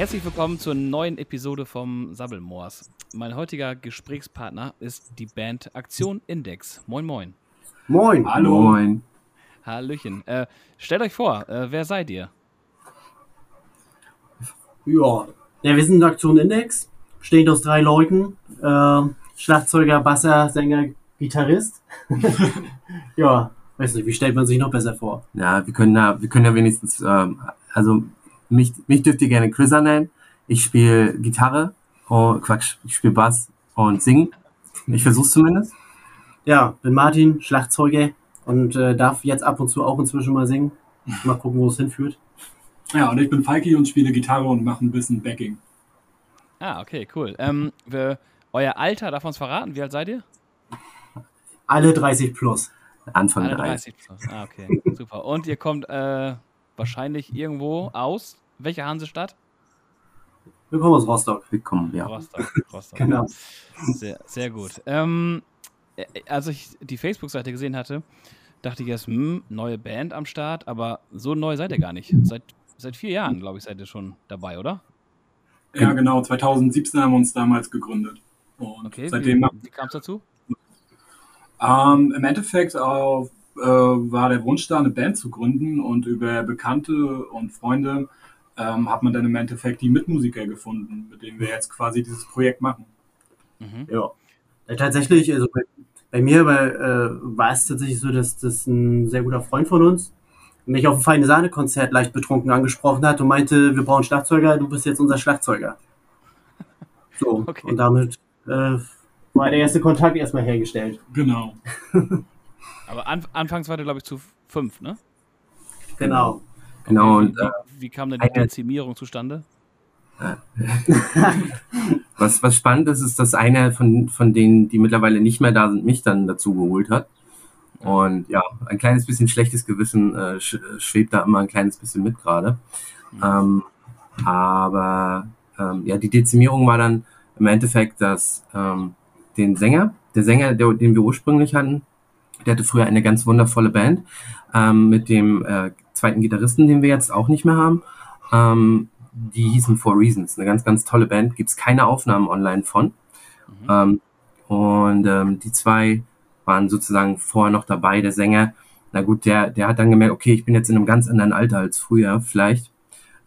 Herzlich willkommen zur neuen Episode vom Sabbelmoors. Mein heutiger Gesprächspartner ist die Band Aktion Index. Moin, moin. Moin. Hallo. Moin. Hallöchen. Äh, stellt euch vor, äh, wer seid ihr? Ja. ja, wir sind Aktion Index, besteht aus drei Leuten. Äh, Schlagzeuger, Basser, Sänger, Gitarrist. ja, weiß nicht, wie stellt man sich noch besser vor? Ja, wir können da, wir können ja wenigstens, ähm, also mich, mich dürft ihr gerne Chrisa nennen. Ich spiele Gitarre, oh Quatsch, ich spiele Bass und singen. Ich versuch's zumindest. Ja, bin Martin, Schlagzeuger und äh, darf jetzt ab und zu auch inzwischen mal singen. Mal gucken, wo es hinführt. Ja, und ich bin Falki und spiele Gitarre und mache ein bisschen Backing. Ah, okay, cool. Ähm, wir, euer Alter, darf man es verraten? Wie alt seid ihr? Alle 30 plus. Anfang Alle 30. 30 plus. Ah, okay, super. Und ihr kommt äh, wahrscheinlich irgendwo aus. Welche Hansestadt? Wir kommen aus Rostock. Willkommen, ja. Rostock. Rostock. Genau. Sehr, sehr gut. Ähm, äh, als ich die Facebook-Seite gesehen hatte, dachte ich erst, hm, neue Band am Start, aber so neu seid ihr gar nicht. Seit, seit vier Jahren, glaube ich, seid ihr schon dabei, oder? Ja, genau. 2017 haben wir uns damals gegründet. Und Okay. seitdem wie wie kam es dazu? ähm, Im Endeffekt auf, äh, war der Wunsch da, eine Band zu gründen und über Bekannte und Freunde ähm, hat man dann im Endeffekt die Mitmusiker gefunden, mit denen wir jetzt quasi dieses Projekt machen. Mhm. Ja. ja tatsächlich, also bei, bei mir bei, äh, war es tatsächlich so, dass das ein sehr guter Freund von uns mich auf ein feine Sahne-Konzert leicht betrunken angesprochen hat und meinte, wir brauchen Schlagzeuger, du bist jetzt unser Schlagzeuger. So, Okay. und damit äh, war der erste Kontakt erstmal hergestellt. Genau. Aber an, anfangs war ihr, glaube ich, zu fünf, ne? Genau. Genau, wie, und äh, wie, wie kam denn die eine- Dezimierung zustande? was, was spannend ist, ist, dass einer von, von denen, die mittlerweile nicht mehr da sind, mich dann dazu geholt hat. Und ja, ein kleines bisschen schlechtes Gewissen äh, sch schwebt da immer ein kleines bisschen mit gerade. Ähm, aber ähm, ja, die Dezimierung war dann im Endeffekt, dass ähm, den Sänger, der Sänger, der, den wir ursprünglich hatten, der hatte früher eine ganz wundervolle Band ähm, mit dem äh, zweiten Gitarristen, den wir jetzt auch nicht mehr haben. Ähm, die hießen Four Reasons, eine ganz, ganz tolle Band. Gibt's keine Aufnahmen online von. Ähm, und ähm, die zwei waren sozusagen vorher noch dabei. Der Sänger, na gut, der, der hat dann gemerkt, okay, ich bin jetzt in einem ganz anderen Alter als früher, vielleicht.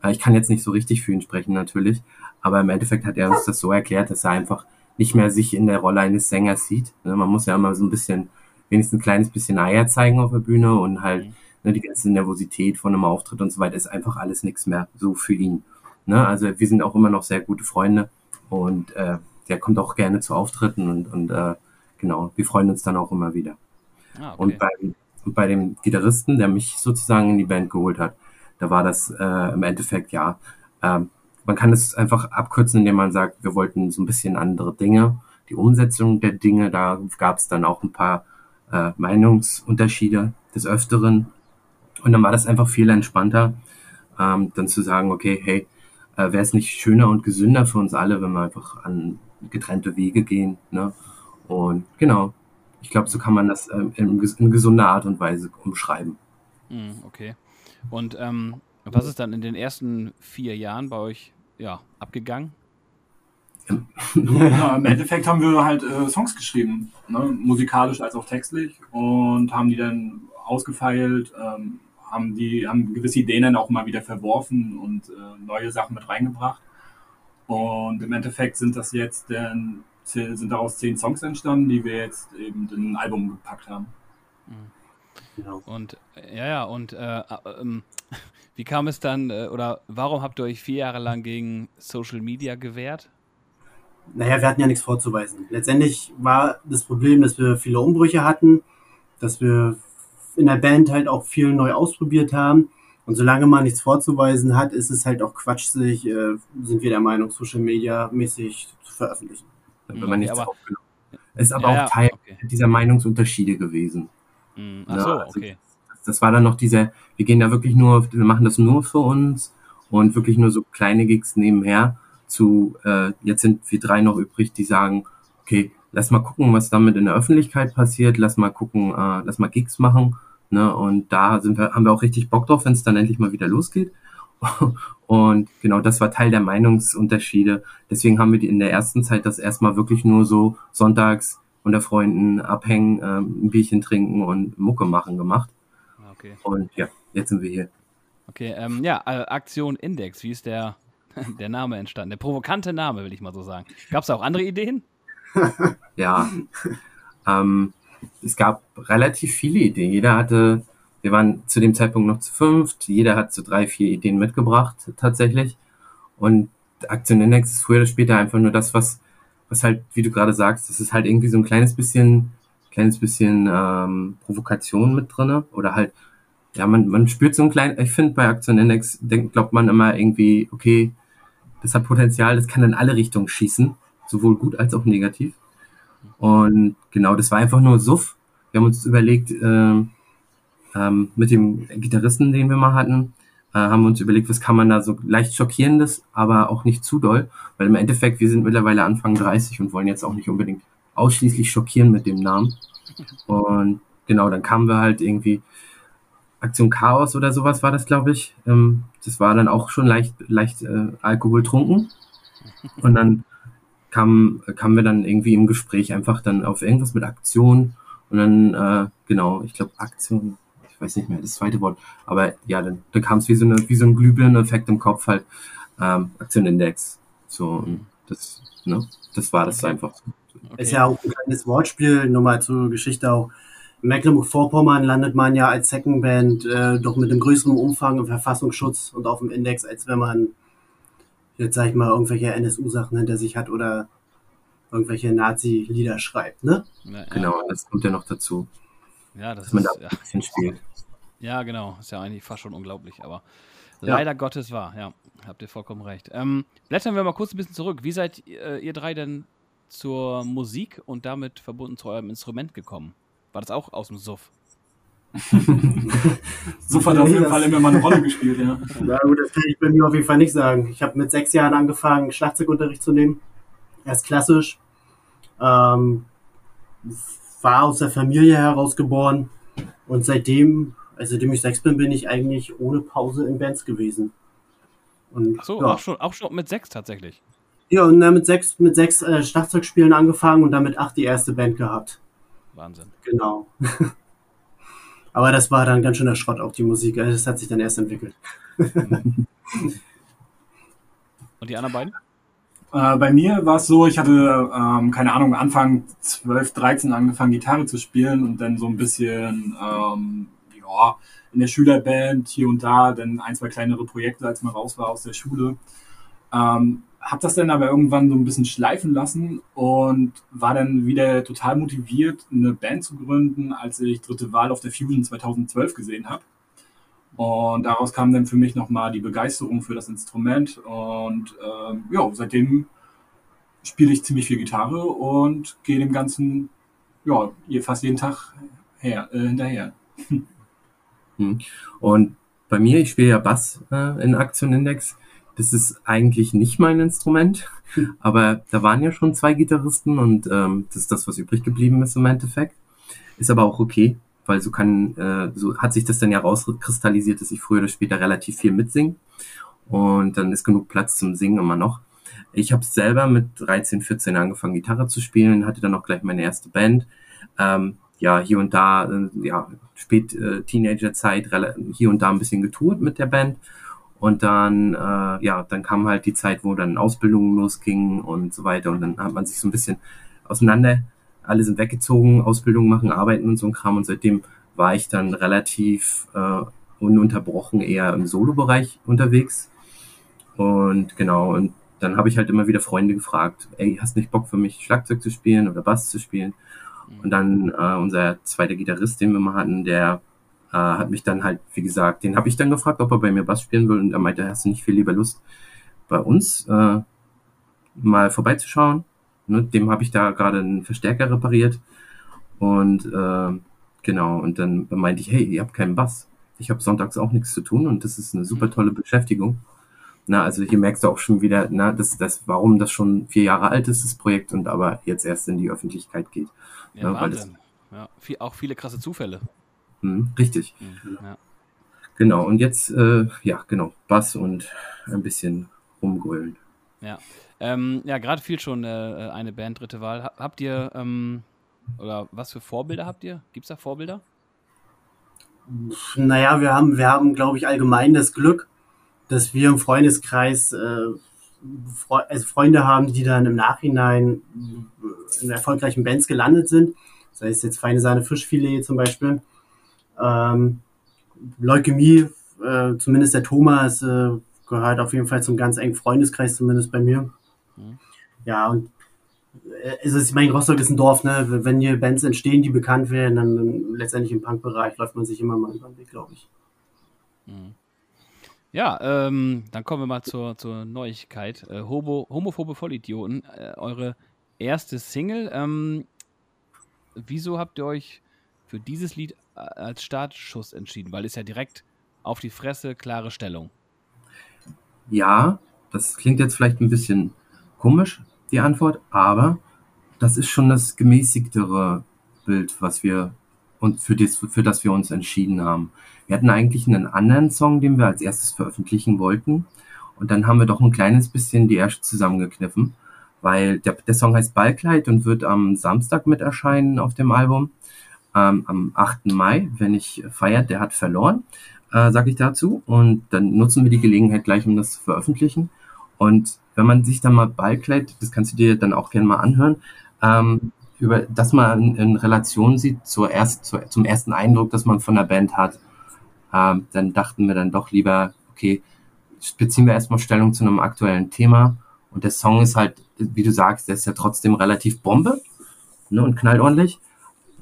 Äh, ich kann jetzt nicht so richtig für ihn sprechen, natürlich. Aber im Endeffekt hat er uns das so erklärt, dass er einfach nicht mehr sich in der Rolle eines Sängers sieht. Ne, Man muss ja immer so ein bisschen, wenigstens ein kleines bisschen Eier zeigen auf der Bühne und halt Mhm. Ne, die ganze Nervosität von einem Auftritt und so weiter ist einfach alles nichts mehr so für ihn. Ne? Also wir sind auch immer noch sehr gute Freunde und äh, der kommt auch gerne zu Auftritten und, und äh, genau, wir freuen uns dann auch immer wieder. Ah, Und, okay. bei, und bei dem Gitarristen, der mich sozusagen in die Band geholt hat, da war das äh, im Endeffekt ja, ähm, man kann es einfach abkürzen, indem man sagt, wir wollten so ein bisschen andere Dinge. Die Umsetzung der Dinge, da gab es dann auch ein paar äh, Meinungsunterschiede des Öfteren. Und dann war das einfach viel entspannter, ähm, dann zu sagen, okay, hey, äh, wäre es nicht schöner und gesünder für uns alle, wenn wir einfach an getrennte Wege gehen. Ne? Und genau, ich glaube, so kann man das ähm, in, in gesunder Art und Weise umschreiben. Mhm, okay. Und ähm, was ist dann in den ersten vier Jahren bei euch ja, abgegangen? Ja, Im Endeffekt haben wir halt äh, Songs geschrieben, ne? musikalisch als auch textlich und haben die dann ausgefeilt, ähm, haben die haben gewisse Ideen dann auch mal wieder verworfen und äh, neue Sachen mit reingebracht. Und im Endeffekt sind das jetzt dann sind daraus zehn Songs entstanden, die wir jetzt eben in ein Album gepackt haben. genau. Und äh, ja, ja, und äh, äh, ähm, wie kam es dann, äh, oder warum habt ihr euch vier Jahre lang gegen Social Media gewehrt? Naja, wir hatten ja nichts vorzuweisen. Letztendlich war das Problem, dass wir viele Umbrüche hatten, dass wir in der Band halt auch viel neu ausprobiert haben. Und solange man nichts vorzuweisen hat, ist es halt auch Quatsch, sich, äh, sind wir der Meinung, Social Media mäßig zu veröffentlichen. Wenn Okay, man nichts aber-. Ist aber Ja, auch ja, Teil okay. dieser Meinungsunterschiede gewesen. Ja, Ach so, also- okay. Das war dann noch dieser, wir gehen da wirklich nur, wir machen das nur für uns und wirklich nur so kleine Gigs nebenher zu, äh, jetzt sind wir drei noch übrig, die sagen, okay, lass mal gucken, was damit in der Öffentlichkeit passiert, lass mal gucken, äh, lass mal Gigs machen, ne, und da sind wir, haben wir auch richtig Bock drauf, wenn es dann endlich mal wieder losgeht. Und genau das war Teil der Meinungsunterschiede. Deswegen haben wir in der ersten Zeit das erstmal wirklich nur so sonntags unter Freunden abhängen, ähm, ein Bierchen trinken und Mucke machen gemacht. Okay. Und ja, jetzt sind wir hier. Okay, ähm, ja, äh, Aktion Index, wie ist der, der Name entstanden? Der provokante Name, will ich mal so sagen. Gab es auch andere Ideen? Ja, ähm, es gab relativ viele Ideen. Jeder hatte, wir waren zu dem Zeitpunkt noch zu fünft, jeder hat so drei, vier Ideen mitgebracht tatsächlich. Und Aktion Index ist früher oder später einfach nur das, was, was halt, wie du gerade sagst, das ist halt irgendwie so ein kleines bisschen, kleines bisschen ähm, Provokation mit drinne oder halt, ja, man, man spürt so ein kleines, ich finde bei Aktion Index denkt, glaubt man immer irgendwie, okay, das hat Potenzial, das kann in alle Richtungen schießen, sowohl gut als auch negativ. Und genau, das war einfach nur Suff. Wir haben uns überlegt, ähm, ähm, mit dem Gitarristen, den wir mal hatten, äh, haben wir uns überlegt, was kann man da so leicht schockierendes, aber auch nicht zu doll, weil im Endeffekt, wir sind mittlerweile Anfang 30 und wollen jetzt auch nicht unbedingt ausschließlich schockieren mit dem Namen. Und genau, dann kamen wir halt irgendwie Aktion Chaos oder sowas war das, glaube ich. Ähm, das war dann auch schon leicht, leicht äh, alkoholtrunken. Und dann kam, kamen wir dann irgendwie im Gespräch einfach dann auf irgendwas mit Aktion. Und dann, äh, genau, ich glaube Aktion, ich weiß nicht mehr das zweite Wort, aber ja, dann, dann kam es wie so eine, wie so ein Glühbirnen-Effekt im Kopf halt, ähm, Aktion-Index. So, und das, ne, das war das einfach. Okay. Ist ja auch ein kleines Wortspiel, nur mal zur Geschichte auch. In Mecklenburg-Vorpommern landet man ja als Second Band äh, doch mit einem größeren Umfang im Verfassungsschutz und auf dem Index, als wenn man jetzt sag ich mal irgendwelche NSU-Sachen hinter sich hat oder irgendwelche Nazi-Lieder schreibt, ne? Ja. Genau, und das kommt ja noch dazu, Ja, das dass man da ist, ja, ein bisschen spielt. ja, genau. Ist ja eigentlich fast schon unglaublich, aber Ja. leider Gottes wahr. Ja, habt ihr vollkommen recht. Ähm, blättern wir mal kurz ein bisschen zurück. Wie seid äh, ihr drei denn zur Musik und damit verbunden zu eurem Instrument gekommen? War das auch aus dem Suff? Suff hat auf jeden Fall immer mal eine Rolle gespielt, ja. Ja gut, das kann ich bei mir auf jeden Fall nicht sagen. Ich habe mit sechs Jahren angefangen, Schlagzeugunterricht zu nehmen. Erst klassisch. Ähm, war aus der Familie heraus geboren. Und seitdem, also seitdem ich sechs bin, bin ich eigentlich ohne Pause in Bands gewesen. Und, Ach so, ja. auch, schon, auch schon mit sechs tatsächlich. ja, und dann mit sechs, mit sechs äh, Schlagzeugspielen angefangen und dann mit acht die erste Band gehabt. Wahnsinn. Genau. Aber das war dann ganz schön der Schrott, auch die Musik. Also das hat sich dann erst entwickelt. Und die anderen beiden? Äh, bei mir war es so, ich hatte, ähm, keine Ahnung, Anfang 12, 13 angefangen, Gitarre zu spielen und dann so ein bisschen, ähm, ja, in der Schülerband hier und da, dann ein, zwei kleinere Projekte, als man raus war aus der Schule. Ähm, hab das dann aber irgendwann so ein bisschen schleifen lassen und war dann wieder total motiviert, eine Band zu gründen, als ich dritte Wahl auf der Fusion 2012 gesehen habe. Und daraus kam dann für mich nochmal die Begeisterung für das Instrument. Und ähm, ja, seitdem spiele ich ziemlich viel Gitarre und gehe dem Ganzen ja, fast jeden Tag her, äh, hinterher. Hm. Und bei mir, ich spiele ja Bass äh, in Aktion Index. Das ist eigentlich nicht mein Instrument, aber da waren ja schon zwei Gitarristen und ähm, das ist das, was übrig geblieben ist im Endeffekt. Ist aber auch okay, weil so kann, äh, so hat sich das dann ja rauskristallisiert, dass ich früher oder später relativ viel mitsinge und dann ist genug Platz zum Singen immer noch. Ich habe selber mit 13, 14 angefangen, Gitarre zu spielen, hatte dann auch gleich meine erste Band. Ähm, ja, hier und da, äh, ja, spät äh, Teenagerzeit, hier und da ein bisschen getourt mit der Band. Und dann, äh, ja, dann kam halt die Zeit, wo dann Ausbildungen losgingen und so weiter. Und dann hat man sich so ein bisschen auseinander, alle sind weggezogen, Ausbildung machen, arbeiten und so ein Kram. Und seitdem war ich dann relativ äh, ununterbrochen eher im Solo-Bereich unterwegs. Und genau, und dann habe ich halt immer wieder Freunde gefragt, ey, hast nicht Bock für mich Schlagzeug zu spielen oder Bass zu spielen? Und dann äh, unser zweiter Gitarrist, den wir mal hatten, der äh, hat mich dann halt, wie gesagt, den habe ich dann gefragt, ob er bei mir Bass spielen will. Und er meinte, hast du nicht viel lieber Lust, bei uns äh, mal vorbeizuschauen? Ne, dem habe ich da gerade einen Verstärker repariert. Und äh, genau, und dann meinte ich, hey, ihr habt keinen Bass. Ich habe sonntags auch nichts zu tun und das ist eine super tolle Beschäftigung. Na, also hier merkst du auch schon wieder, na, das, das, warum das schon vier Jahre alt ist, das Projekt, und aber jetzt erst in die Öffentlichkeit geht. Ja, Ja, weil das-. Ja, viel, auch viele krasse Zufälle. Hm, richtig. Mhm. Ja. Genau, und jetzt, äh, ja, genau, Bass und ein bisschen rumgrölen. Ja, ähm, ja gerade fiel schon äh, eine Band, dritte Wahl. Habt ihr, ähm, oder was für Vorbilder habt ihr? Gibt es da Vorbilder? Naja, wir haben, wir haben, glaube ich, allgemein das Glück, dass wir im Freundeskreis äh, Fre also Freunde haben, die dann im Nachhinein in erfolgreichen Bands gelandet sind. Sei es jetzt Feine Sahne Fischfilet zum Beispiel. Ähm, Leukämie, äh, zumindest der Thomas, äh, gehört auf jeden Fall zum ganz engen Freundeskreis, zumindest bei mir. Mhm. Ja, und äh, es ist, ich meine, Rostock ist ein Dorf, ne? Wenn hier Bands entstehen, die bekannt werden, dann, dann letztendlich im Punkbereich läuft man sich immer mal über den Weg, glaube ich. Mhm. Ja, ähm, dann kommen wir mal zur, zur Neuigkeit. Äh, Homo, homophobe Vollidioten, äh, eure erste Single. Ähm, wieso habt ihr euch für dieses Lied als Startschuss entschieden? Weil es ja direkt auf die Fresse, klare Stellung. Ja, das klingt jetzt vielleicht ein bisschen komisch, die Antwort, aber das ist schon das gemäßigtere Bild, was wir und für das, für das wir uns entschieden haben. Wir hatten eigentlich einen anderen Song, den wir als erstes veröffentlichen wollten. Und dann haben wir doch ein kleines bisschen die Ärsche zusammengekniffen, weil der, der Song heißt Ballkleid und wird am Samstag mit erscheinen auf dem Album. Ähm, am 8. Mai, wenn ich feiert, der hat verloren, äh, sage ich dazu. Und dann nutzen wir die Gelegenheit gleich, um das zu veröffentlichen. Und wenn man sich dann mal Ballkleid, das kannst du dir dann auch gerne mal anhören, ähm, über das man in, Relation sieht zur erst, zur, zum ersten Eindruck, dass man von der Band hat, ähm, dann dachten wir dann doch lieber, okay, beziehen wir erstmal Stellung zu einem aktuellen Thema. Und der Song ist halt, wie du sagst, der ist ja trotzdem relativ Bombe ne, und knallt ordentlich.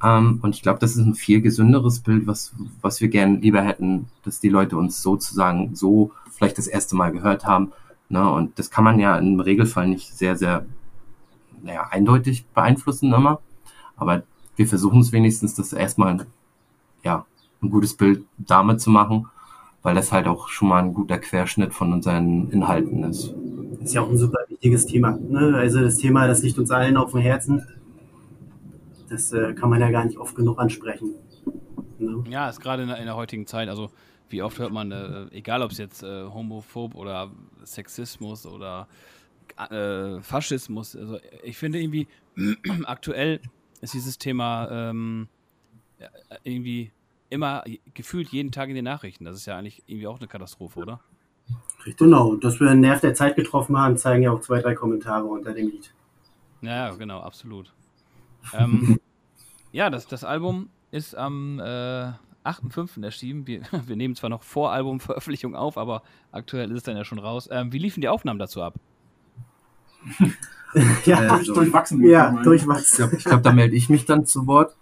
Ähm, und ich glaube, das ist ein viel gesünderes Bild, was, was wir gerne lieber hätten, dass die Leute uns sozusagen so vielleicht das erste Mal gehört haben. Ne, und das kann man ja im Regelfall nicht sehr, sehr naja, eindeutig beeinflussen immer. Aber wir versuchen es wenigstens, das erstmal ja, ein gutes Bild damit zu machen, weil das halt auch schon mal ein guter Querschnitt von unseren Inhalten ist. Ist ja auch ein super wichtiges Thema. Ne? Also das Thema, das liegt uns allen auf dem Herzen. Das äh, kann man ja gar nicht oft genug ansprechen. Ne? Ja, ist gerade in, in, der heutigen Zeit, also wie oft hört man, äh, egal ob es jetzt äh, homophob oder Sexismus oder äh, Faschismus. Also ich finde irgendwie, aktuell ist dieses Thema ähm, irgendwie immer gefühlt jeden Tag in den Nachrichten. Das ist ja eigentlich irgendwie auch eine Katastrophe, oder? Genau, dass wir einen Nerv der Zeit getroffen haben, zeigen ja auch zwei, drei Kommentare unter dem Lied. Ja, genau, absolut. Ähm, ja, das, das Album ist am äh, 8.5. erschienen. Wir, wir nehmen zwar noch vor Albumveröffentlichung auf, aber aktuell ist es dann ja schon raus. Ähm, wie liefen die Aufnahmen dazu ab? ja, äh, durchwachsen. Ja, durchwachsen. Ich glaube, glaub, da melde ich mich dann zu Wort.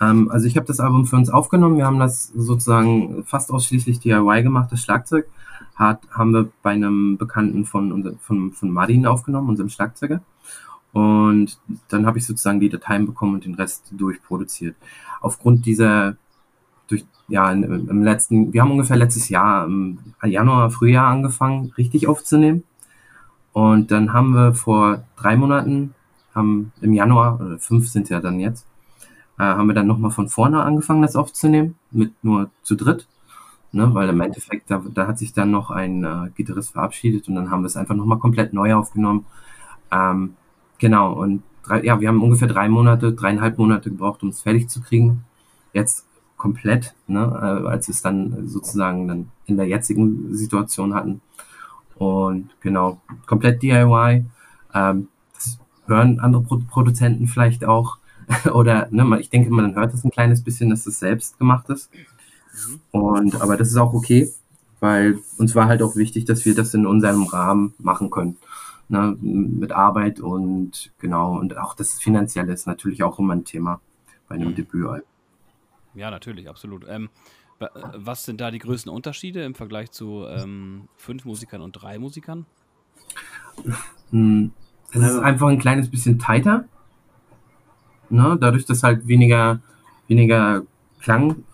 Ähm, also ich habe das Album für uns aufgenommen. Wir haben das sozusagen fast ausschließlich DIY gemacht, das Schlagzeug. Hat, haben wir bei einem Bekannten von, unser, von, von Martin aufgenommen, unserem Schlagzeuger. Und dann habe ich sozusagen die Dateien bekommen und den Rest durchproduziert. Aufgrund dieser, durch, ja, im letzten, wir haben ungefähr letztes Jahr im Januar, Frühjahr angefangen, richtig aufzunehmen. Und dann haben wir vor drei Monaten, haben im Januar, oder fünf sind ja dann jetzt, äh, haben wir dann nochmal von vorne angefangen, das aufzunehmen, mit nur zu dritt. Ne, weil im Endeffekt, da, da hat sich dann noch ein äh, Gitarrist verabschiedet und dann haben wir es einfach nochmal komplett neu aufgenommen. Ähm, genau, und drei, ja, wir haben ungefähr drei Monate, dreieinhalb Monate gebraucht, um es fertig zu kriegen. Jetzt komplett, ne, äh, als wir es dann sozusagen dann in der jetzigen Situation hatten. Und genau, komplett DIY. Ähm, das hören andere Pro Produzenten vielleicht auch. Oder ne, ich denke, man hört das ein kleines bisschen, dass das selbst gemacht ist. Und aber das ist auch okay, weil uns war halt auch wichtig, dass wir das in unserem Rahmen machen können. Ne, mit Arbeit und genau, und auch das Finanzielle ist natürlich auch immer ein Thema bei einem Debütalbum. Ja, natürlich, absolut. Ähm, was sind da die größten Unterschiede im Vergleich zu ähm, fünf Musikern und drei Musikern? Hm, es ist einfach ein kleines bisschen tighter. Ne? Dadurch, dass halt weniger, weniger Klang,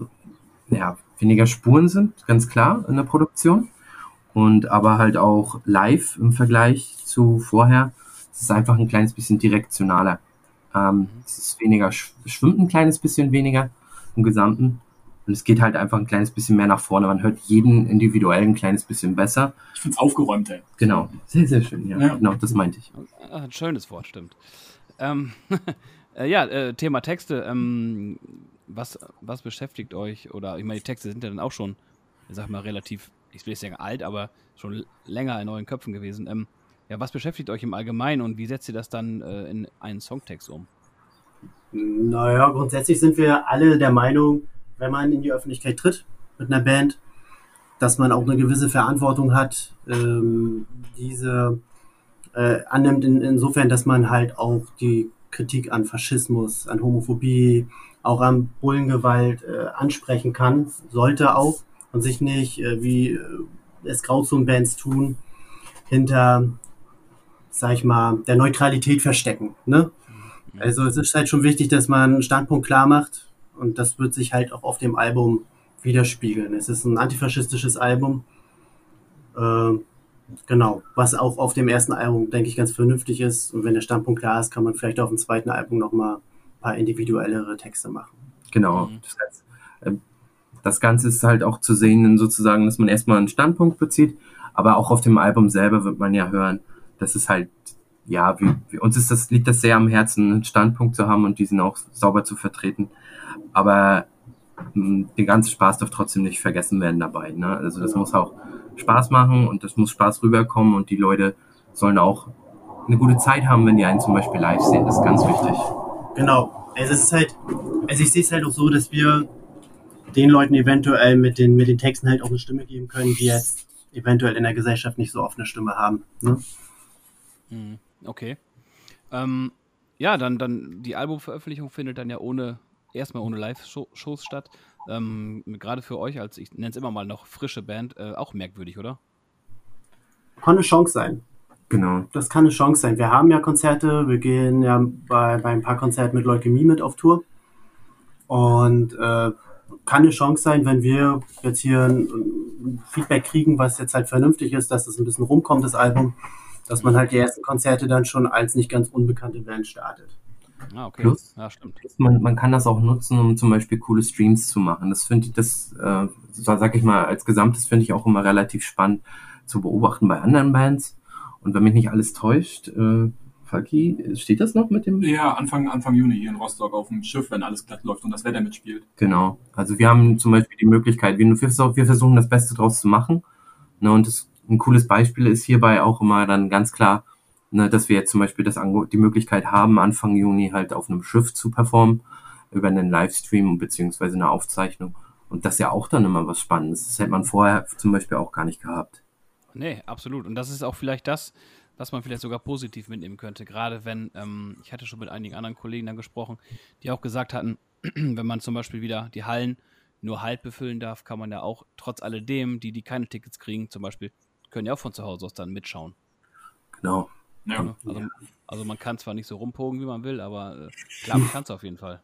ja, weniger Spuren sind, ganz klar in der Produktion. Und aber halt auch live im Vergleich zu vorher. Es ist einfach ein kleines bisschen direktionaler. Ähm, es ist weniger, schwimmt ein kleines bisschen weniger im Gesamten. Und es geht halt einfach ein kleines bisschen mehr nach vorne. Man hört jeden individuell ein kleines bisschen besser. Ich finde es aufgeräumter. Genau. Sehr, sehr schön. Ja, Ja. genau, das meinte ich. Ah, Ein schönes Wort, stimmt. Ähm, äh, ja, äh, Thema Texte. Ähm, was, was beschäftigt euch? Oder ich meine, die Texte sind ja dann auch schon, ich sag mal, relativ, ich will nicht sagen alt, aber schon länger in euren Köpfen gewesen. Ähm, ja, was beschäftigt euch im Allgemeinen und wie setzt ihr das dann äh, in einen Songtext um? Naja, grundsätzlich sind wir alle der Meinung, wenn man in die Öffentlichkeit tritt mit einer Band, dass man auch eine gewisse Verantwortung hat, ähm, diese äh, annimmt in, insofern, dass man halt auch die Kritik an Faschismus, an Homophobie, auch an Bullengewalt äh, ansprechen kann, sollte auch und sich nicht, äh, wie äh, es Grauzone-Bands tun, hinter, sag ich mal, der Neutralität verstecken. Ne? Also es ist halt schon wichtig, dass man einen Standpunkt klar macht und das wird sich halt auch auf dem Album widerspiegeln. Es ist ein antifaschistisches Album. Äh, genau, was auch auf dem ersten Album, denke ich, ganz vernünftig ist. Und wenn der Standpunkt klar ist, kann man vielleicht auf dem zweiten Album nochmal ein paar individuellere Texte machen. Genau. Mhm. Das, heißt, äh, das Ganze ist halt auch zu sehen, sozusagen, dass man erstmal einen Standpunkt bezieht, aber auch auf dem Album selber wird man ja hören, dass es halt, ja, wie, wie, uns ist das, liegt das sehr am Herzen, einen Standpunkt zu haben und diesen auch sauber zu vertreten. Aber mh, der ganze Spaß darf trotzdem nicht vergessen werden dabei. Ne? Also das muss auch Spaß machen und das muss Spaß rüberkommen und die Leute sollen auch eine gute Zeit haben, wenn die einen zum Beispiel live sehen. Das ist ganz wichtig. Genau. Also es ist halt, also ich sehe es halt auch so, dass wir den Leuten eventuell mit den, mit den Texten halt auch eine Stimme geben können, die jetzt eventuell in der Gesellschaft nicht so oft eine Stimme haben. Ne? Mhm, Okay. Ähm, ja, dann, dann die Albumveröffentlichung findet dann ja ohne, erstmal ohne Live-Shows statt. Ähm, Gerade für euch als, ich nenne es immer mal noch frische Band, äh, auch merkwürdig, oder? Kann eine Chance sein. Genau. Das kann eine Chance sein. Wir haben ja Konzerte, wir gehen ja bei, bei ein paar Konzerten mit Leukämie mit auf Tour. Und äh, kann eine Chance sein, wenn wir jetzt hier ein, Feedback kriegen, was jetzt halt vernünftig ist, dass es ein bisschen rumkommt, das Album, dass man halt die ersten Konzerte dann schon als nicht ganz unbekannte Band startet. Ah, okay. Plus- ja, stimmt. Man, man kann das auch nutzen, um zum Beispiel coole Streams zu machen. Das finde ich, das, äh, sag ich mal, als Gesamtes finde ich auch immer relativ spannend zu beobachten bei anderen Bands. Und wenn mich nicht alles täuscht, äh, Falki, steht das noch mit dem? Ja, Anfang, Anfang Juni hier in Rostock auf dem Schiff, wenn alles glatt läuft und das Wetter mitspielt. Genau. Also wir haben zum Beispiel die Möglichkeit, wir, wir versuchen das Beste draus zu machen. Ne, und das, ein cooles Beispiel ist hierbei auch immer dann ganz klar, ne, dass wir jetzt zum Beispiel das die Möglichkeit haben, Anfang Juni halt auf einem Schiff zu performen, über einen Livestream beziehungsweise eine Aufzeichnung. Und das ist ja auch dann immer was Spannendes. Das hätte man vorher zum Beispiel auch gar nicht gehabt. Nee, absolut. Und das ist auch vielleicht das, was man vielleicht sogar positiv mitnehmen könnte. Gerade wenn, ähm, ich hatte schon mit einigen anderen Kollegen dann gesprochen, die auch gesagt hatten, wenn man zum Beispiel wieder die Hallen nur halb befüllen darf, kann man ja auch trotz alledem, die, die keine Tickets kriegen, zum Beispiel, können ja auch von zu Hause aus dann mitschauen. Genau. Ja. Ne? Also, also man kann zwar nicht so rumpogen, wie man will, aber äh, klar, man kann es auf jeden Fall.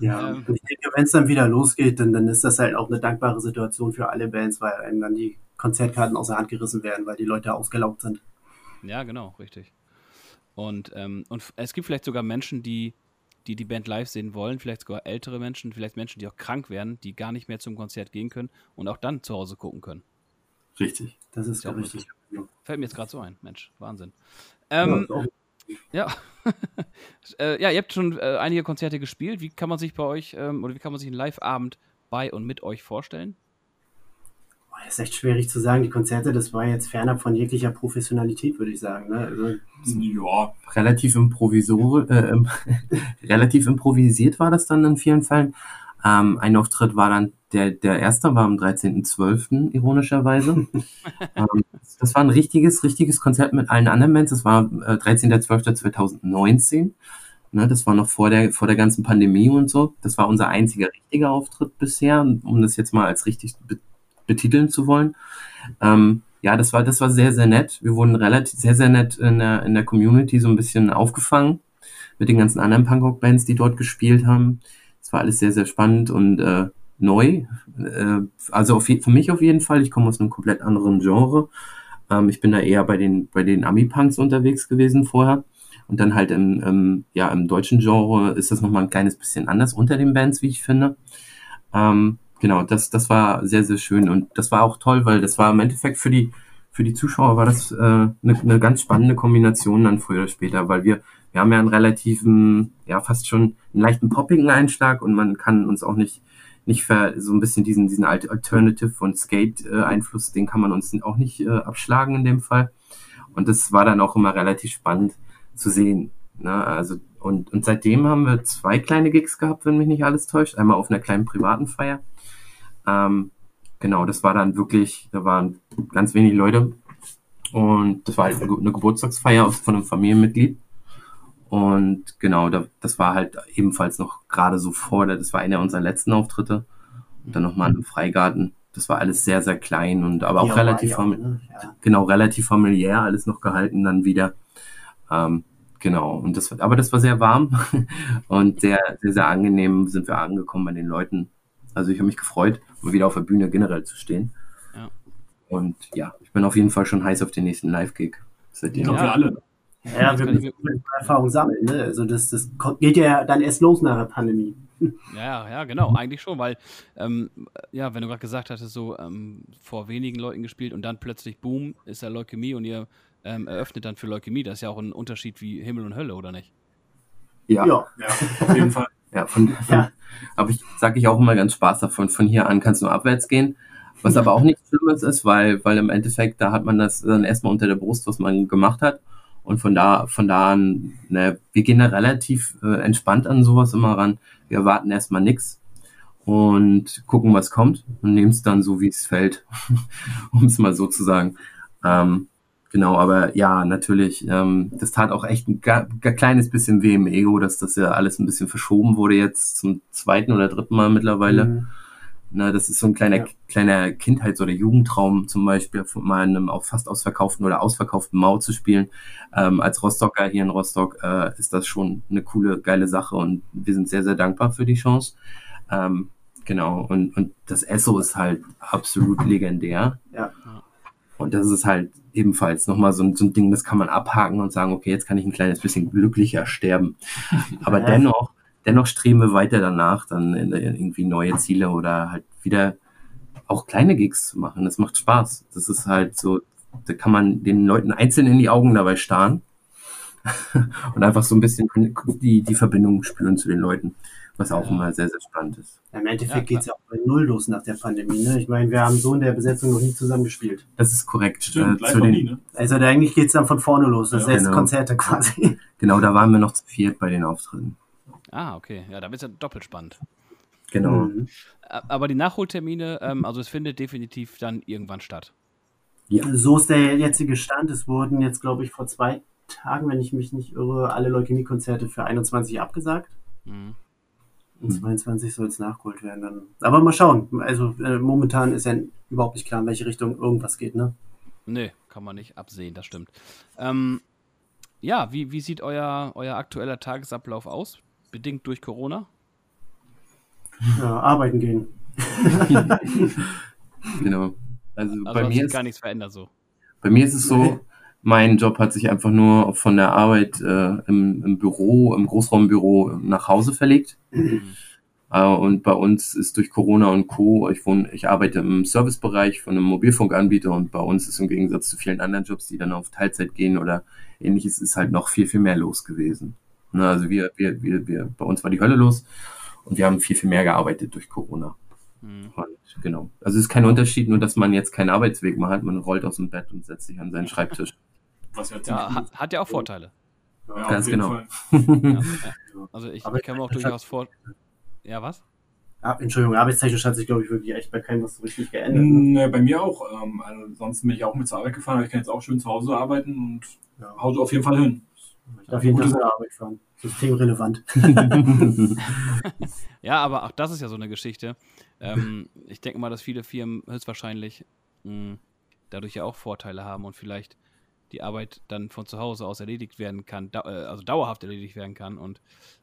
Ja, Ähm. und ich denke, wenn es dann wieder losgeht, dann, dann ist das halt auch eine dankbare Situation für alle Bands, weil einem dann die Konzertkarten aus der Hand gerissen werden, weil die Leute ausgelaugt sind. Ja, genau, richtig. Und, ähm, und es gibt vielleicht sogar Menschen, die, die die Band live sehen wollen, vielleicht sogar ältere Menschen, vielleicht Menschen, die auch krank werden, die gar nicht mehr zum Konzert gehen können und auch dann zu Hause gucken können. Richtig. Das ist Ja, ja richtig. Fällt mir jetzt gerade so ein, Mensch, Wahnsinn. Ja, Ähm, auch- ja. äh, ja, ihr habt schon äh, einige Konzerte gespielt. Wie kann man sich bei euch ähm, oder wie kann man sich einen Live-Abend bei und mit euch vorstellen? Boah, ist echt schwierig zu sagen. Die Konzerte, das war jetzt fernab von jeglicher Professionalität, würde ich sagen. Ne? Also, Ja, relativ improvisor, äh, relativ improvisiert war das dann in vielen Fällen. Ähm, ein Auftritt war dann, der, der erste war am 13.12. ironischerweise. ähm, das war ein richtiges, richtiges Konzert mit allen anderen Bands. Das war äh, 13.12.2019. Ne, das war noch vor der, vor der ganzen Pandemie und so. Das war unser einziger richtiger Auftritt bisher, um das jetzt mal als richtig betiteln zu wollen. Ähm, ja, das war, das war sehr, sehr nett. Wir wurden relativ, sehr, sehr nett in der, in der Community so ein bisschen aufgefangen mit den ganzen anderen Punkrock-Bands, die dort gespielt haben. Es war alles sehr, sehr spannend und äh, neu. Äh, also auf für mich auf jeden Fall. Ich komme aus einem komplett anderen Genre. Ähm, ich bin da eher bei den, bei den Ami-Punks unterwegs gewesen vorher. Und dann halt im, im, ja, im deutschen Genre ist das nochmal ein kleines bisschen anders unter den Bands, wie ich finde. Ähm, genau, das, das war sehr, sehr schön und das war auch toll, weil das war im Endeffekt für die, für die Zuschauer war das äh, eine, eine ganz spannende Kombination dann früher oder später, weil wir, wir haben ja einen relativen, ja fast schon einen leichten poppigen Einschlag und man kann uns auch nicht nicht ver, so ein bisschen diesen diesen Alternative und Skate äh, Einfluss, den kann man uns auch nicht äh, abschlagen in dem Fall. Und das war dann auch immer relativ spannend zu sehen. Ne? Also und und seitdem haben wir zwei kleine Gigs gehabt, wenn mich nicht alles täuscht. Einmal auf einer kleinen privaten Feier. Ähm, genau, das war dann wirklich, da waren ganz wenig Leute und das war halt eine Geburtstagsfeier von einem Familienmitglied. Und genau, da, das war halt ebenfalls noch gerade so vor, das war einer unserer letzten Auftritte. Und dann nochmal im Freigarten. Das war alles sehr, sehr klein und aber auch Ja, relativ, ja, ne? ja. genau, relativ familiär alles noch gehalten dann wieder. Ähm, genau, und das, aber das war sehr warm und sehr, sehr, sehr angenehm sind wir angekommen bei den Leuten. Also ich habe mich gefreut, mal wieder auf der Bühne generell zu stehen. Ja. Und ja, ich bin auf jeden Fall schon heiß auf den nächsten Live-Gig. Ich Seitdem. glaube, Ja. wir alle. Ja, Das wir müssen Erfahrung sammeln. Ne? Also das, das geht ja dann erst los nach der Pandemie. Ja, ja, genau, eigentlich schon, weil, ähm, ja, wenn du gerade gesagt hattest, so ähm, vor wenigen Leuten gespielt und dann plötzlich, boom, ist da Leukämie und ihr ähm, eröffnet dann für Leukämie. Das ist ja auch ein Unterschied wie Himmel und Hölle, oder nicht? Ja, Ja. Ja, auf jeden Fall. Ja, von, von Ja. aber ich sage ich auch immer ganz Spaß davon. Von hier an kannst du nur abwärts gehen. Was aber auch nichts Schlimmes ist, weil, weil im Endeffekt, da hat man das dann erstmal unter der Brust, was man gemacht hat. Und von da, von da an, ne, wir gehen da relativ äh, entspannt an sowas immer ran. Wir erwarten erstmal nix und gucken, was kommt und nehmen es dann so, wie es fällt, um es mal so zu sagen. Ähm, genau, aber ja, natürlich, ähm, das tat auch echt ein ga, ga kleines bisschen weh im Ego, dass das ja alles ein bisschen verschoben wurde jetzt zum zweiten oder dritten Mal mittlerweile. Mhm. Na, das ist so ein kleiner, Ja. kleiner Kindheits- oder Jugendtraum zum Beispiel, von mal in einem auch fast ausverkauften oder ausverkauften Mau zu spielen. Ähm, als Rostocker hier in Rostock äh, ist das schon eine coole, geile Sache und wir sind sehr, sehr dankbar für die Chance. Ähm, genau, und, und das Esso ist halt absolut legendär. Ja. Und das ist halt ebenfalls nochmal so, ein- so ein Ding, das kann man abhaken und sagen, okay, jetzt kann ich ein kleines bisschen glücklicher sterben. Aber Ja. dennoch, dennoch streben wir weiter danach, dann irgendwie neue Ziele oder halt wieder auch kleine Gigs zu machen. Das macht Spaß. Das ist halt so, da kann man den Leuten einzeln in die Augen dabei starren und einfach so ein bisschen die, die Verbindung spüren zu den Leuten, was auch Ja. immer sehr, sehr spannend ist. Im Endeffekt Ja, klar. geht's ja auch bei Null los nach der Pandemie. Ne? Ich meine, wir haben so in der Besetzung noch nie zusammen gespielt. Das ist korrekt. Stimmt, Äh, zu den, nie, ne? Also da eigentlich geht's dann von vorne los. Das Ja, heißt genau. Konzerte quasi. Genau, da waren wir noch zu viert bei den Auftritten. Ah, okay. Ja, da wird es ja doppelt spannend. Genau. Mhm. Aber die Nachholtermine, ähm, also es findet definitiv dann irgendwann statt. So ist der jetzige Stand. Es wurden jetzt, glaube ich, vor zwei Tagen, wenn ich mich nicht irre, alle Leukämie-Konzerte für 21 abgesagt. Mhm. Und 22 soll es nachgeholt werden. Dann. Aber mal schauen. Also äh, momentan ist ja überhaupt nicht klar, in welche Richtung irgendwas geht. Ne? Nee, kann man nicht absehen, das stimmt. Ähm, ja, wie, wie sieht euer, euer aktueller Tagesablauf aus? Bedingt durch Corona? Ja, arbeiten gehen. Genau. Also, Also bei hat mir sich ist gar nichts verändert so. Bei mir ist es so, mein Job hat sich einfach nur von der Arbeit äh, im, im Büro, im Großraumbüro nach Hause verlegt. Äh, und bei uns ist durch Corona und Co. Ich wohne, ich arbeite im Servicebereich von einem Mobilfunkanbieter und bei uns ist im Gegensatz zu vielen anderen Jobs, die dann auf Teilzeit gehen oder ähnliches, ist halt noch viel, viel mehr los gewesen. Ne, also wir, wir, wir, wir, bei uns war die Hölle los und wir haben viel, viel mehr gearbeitet durch Corona. Mhm. Und genau. Also es ist kein Unterschied, nur dass man jetzt keinen Arbeitsweg mehr hat. Man rollt aus dem Bett und setzt sich an seinen Schreibtisch. Was ja Ja, hat, hat ja auch Vorteile. Ja, ganz genau. Ja. Also ich, ich kann mir auch durchaus vor. Ja, was? Ah, Entschuldigung, arbeitstechnisch hat sich, glaube ich, wirklich echt bei keinem was so richtig geändert. Ne? Ne, bei mir auch. Ähm, also sonst bin ich auch mit zur Arbeit gefahren, aber ich kann jetzt auch schön zu Hause arbeiten und Ja. haut auf jeden Fall hin. Ich darf jeden Tag zur Arbeit fahren. Systemrelevant. Ja, aber auch das ist ja so eine Geschichte. Ähm, ich denke mal, dass viele Firmen höchstwahrscheinlich mh, dadurch ja auch Vorteile haben und vielleicht die Arbeit dann von zu Hause aus erledigt werden kann, dau äh, also dauerhaft erledigt werden kann. Und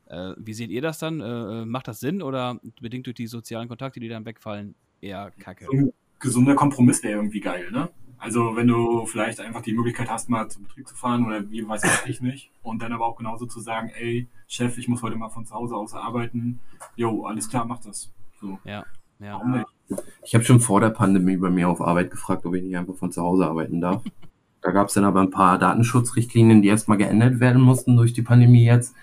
äh, wie seht ihr das dann? Äh, äh, macht das Sinn oder bedingt durch die sozialen Kontakte, die dann wegfallen, eher kacke? Ein gesunder Kompromiss wäre irgendwie geil, ne? Also wenn du vielleicht einfach die Möglichkeit hast, mal zum Betrieb zu fahren oder wie weiß ich nicht und dann aber auch genauso zu sagen, ey, Chef, ich muss heute mal von zu Hause aus arbeiten. Jo, alles klar, mach das. So. Ja, Ja. Warum nicht? Ich habe schon vor der Pandemie bei mir auf Arbeit gefragt, ob ich nicht einfach von zu Hause arbeiten darf. Da gab es dann aber ein paar Datenschutzrichtlinien, die erstmal geändert werden mussten durch die Pandemie jetzt.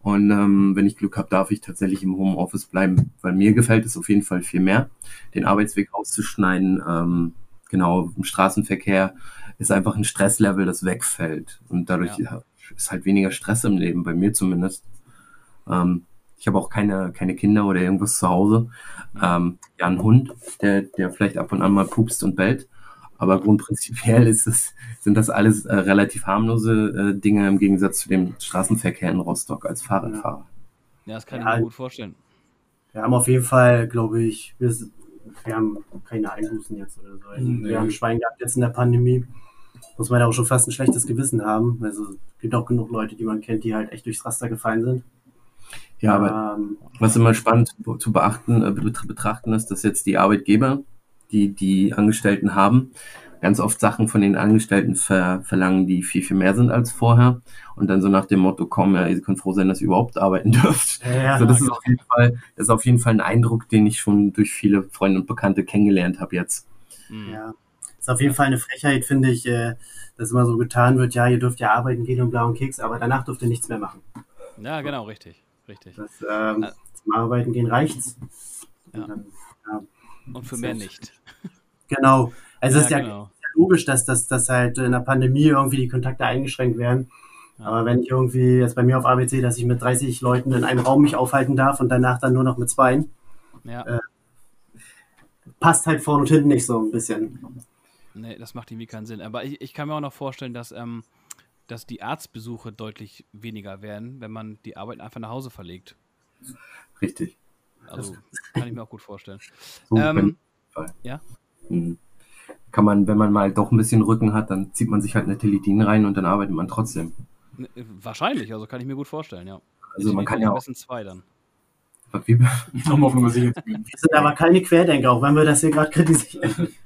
Und ähm, wenn ich Glück habe, darf ich tatsächlich im Homeoffice bleiben, weil mir gefällt es auf jeden Fall viel mehr, den Arbeitsweg auszuschneiden. Ähm, genau, im Straßenverkehr ist einfach ein Stresslevel, das wegfällt. Und dadurch Ja. ist halt weniger Stress im Leben, bei mir zumindest. Ähm, ich habe auch keine, keine Kinder oder irgendwas zu Hause. Ähm, ja, ein Hund, der, der vielleicht ab und an mal pupst und bellt. Aber grundprinzipiell ist es, sind das alles äh, relativ harmlose äh, Dinge im Gegensatz zu dem Straßenverkehr in Rostock als Fahrradfahrer. Ja, das kann Ja. ich mir gut vorstellen. Wir haben auf jeden Fall, glaube ich, wir, wir haben keine Einbußen jetzt oder so. Also, Nee. Wir haben Schwein gehabt jetzt in der Pandemie. Muss man ja auch schon fast ein schlechtes Gewissen haben. Also es gibt auch genug Leute, die man kennt, die halt echt durchs Raster gefallen sind. Ja, aber ähm, was immer spannend zu beachten, äh, bet- betrachten ist, dass jetzt die Arbeitgeber, die die Angestellten haben, ganz oft Sachen von den Angestellten ver verlangen, die viel, viel mehr sind als vorher. Und dann so nach dem Motto, komm, ja, ihr könnt froh sein, dass ihr überhaupt arbeiten dürft. ja, Also das ist auf jeden Fall, das ist auf jeden Fall ein Eindruck, den ich schon durch viele Freunde und Bekannte kennengelernt habe jetzt. Mhm. Ja, ist auf jeden Fall eine Frechheit, finde ich, äh, dass immer so getan wird, ja, ihr dürft ja arbeiten gehen und blauen Keks, aber danach dürft ihr nichts mehr machen. Ja, genau, richtig. Richtig. Das, ähm, Äh. zum Arbeiten gehen reicht's. Ja. Dann, ja, Und für mehr nicht. genau. Also es ist ja genau. logisch, dass, dass, dass halt in der Pandemie irgendwie die Kontakte eingeschränkt werden. Ja. Aber wenn ich irgendwie jetzt bei mir auf Arbeit sehe, dass ich mit 30 Leuten in einem Raum mich aufhalten darf und danach dann nur noch mit zwei, Ja, äh, passt halt vorne und hinten nicht so ein bisschen. nee, das macht irgendwie keinen Sinn. Aber ich, ich kann mir auch noch vorstellen, dass, ähm, dass die Arztbesuche deutlich weniger werden, wenn man die Arbeit einfach nach Hause verlegt. Richtig. Also kann ich mir auch gut vorstellen. So, Ähm, ja? Mhm. Kann man, wenn man mal doch ein bisschen Rücken hat, dann zieht man sich halt eine Teledin rein und dann arbeitet man trotzdem. Ne, Wahrscheinlich, also kann ich mir gut vorstellen, ja. Also man kann ja auch, zwei dann. Wir sind aber keine Querdenker, auch wenn wir das hier gerade kritisieren.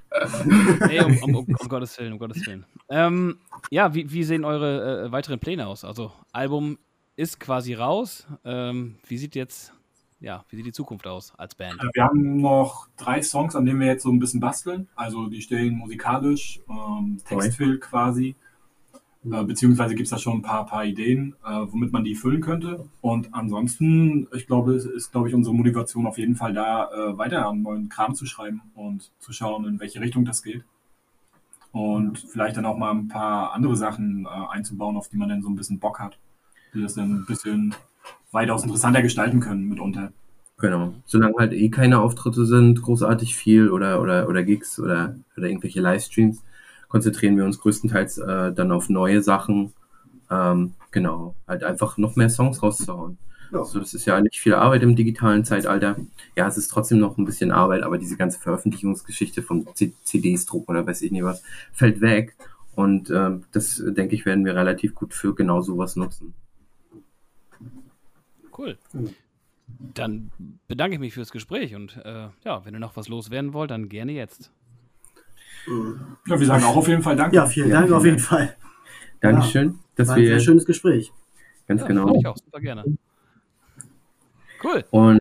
Nee, um, um, um, um Gottes Willen, um Gottes Willen. Ähm, ja, wie, wie sehen eure äh, weiteren Pläne aus? Also, Album ist quasi raus. Ähm, wie sieht jetzt, ja, wie sieht die Zukunft aus als Band? Äh, Wir haben noch drei Songs, an denen wir jetzt so ein bisschen basteln. Also die stehen musikalisch, ähm, textfil quasi. Äh, beziehungsweise gibt es da schon ein paar, paar Ideen, äh, womit man die füllen könnte. Und ansonsten, ich glaube, es ist, glaube ich, unsere Motivation auf jeden Fall da, äh, weiter an neuen Kram zu schreiben und zu schauen, in welche Richtung das geht. Und vielleicht dann auch mal ein paar andere Sachen äh, einzubauen, auf die man dann so ein bisschen Bock hat, die das dann ein bisschen weitaus interessanter gestalten können mitunter. genau. Solange halt eh keine Auftritte sind, großartig viel oder, oder, oder Gigs oder, oder irgendwelche Livestreams, konzentrieren wir uns größtenteils äh, dann auf neue Sachen. Ähm, genau. Halt einfach noch mehr Songs rauszuhauen. Ja. Also das ist ja nicht viel Arbeit im digitalen Zeitalter. Ja, es ist trotzdem noch ein bisschen Arbeit, aber diese ganze Veröffentlichungsgeschichte von C CDs drucken oder weiß ich nicht was, fällt weg. Und ähm, das, denke ich, werden wir relativ gut für genau sowas nutzen. Cool. Mhm. Dann bedanke ich mich fürs Gespräch und äh, ja, wenn ihr noch was loswerden wollt, dann gerne jetzt. Ja, wir sagen auch auf jeden Fall Danke. Ja, vielen Ja, Dank vielen auf jeden Fall. Dankeschön, dass War ein sehr wir schönes Gespräch. ganz Ja, genau. Ich auch super gerne. Cool. Und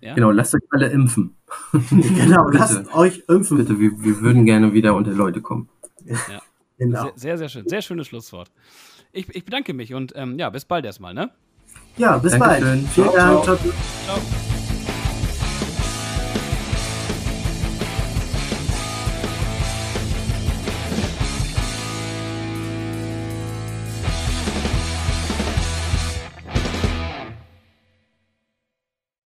Ja. genau, lasst euch alle impfen. Genau, Bitte. lasst euch impfen. Bitte, wir, wir würden gerne wieder unter Leute kommen. Genau. Sehr, sehr, sehr schön. Sehr schönes Schlusswort. Ich, ich bedanke mich und ähm, ja, bis bald erstmal, ne? Ja, bis Dankeschön. bald. Vielen Ciao, Dank. ciao. Ciao. Ciao.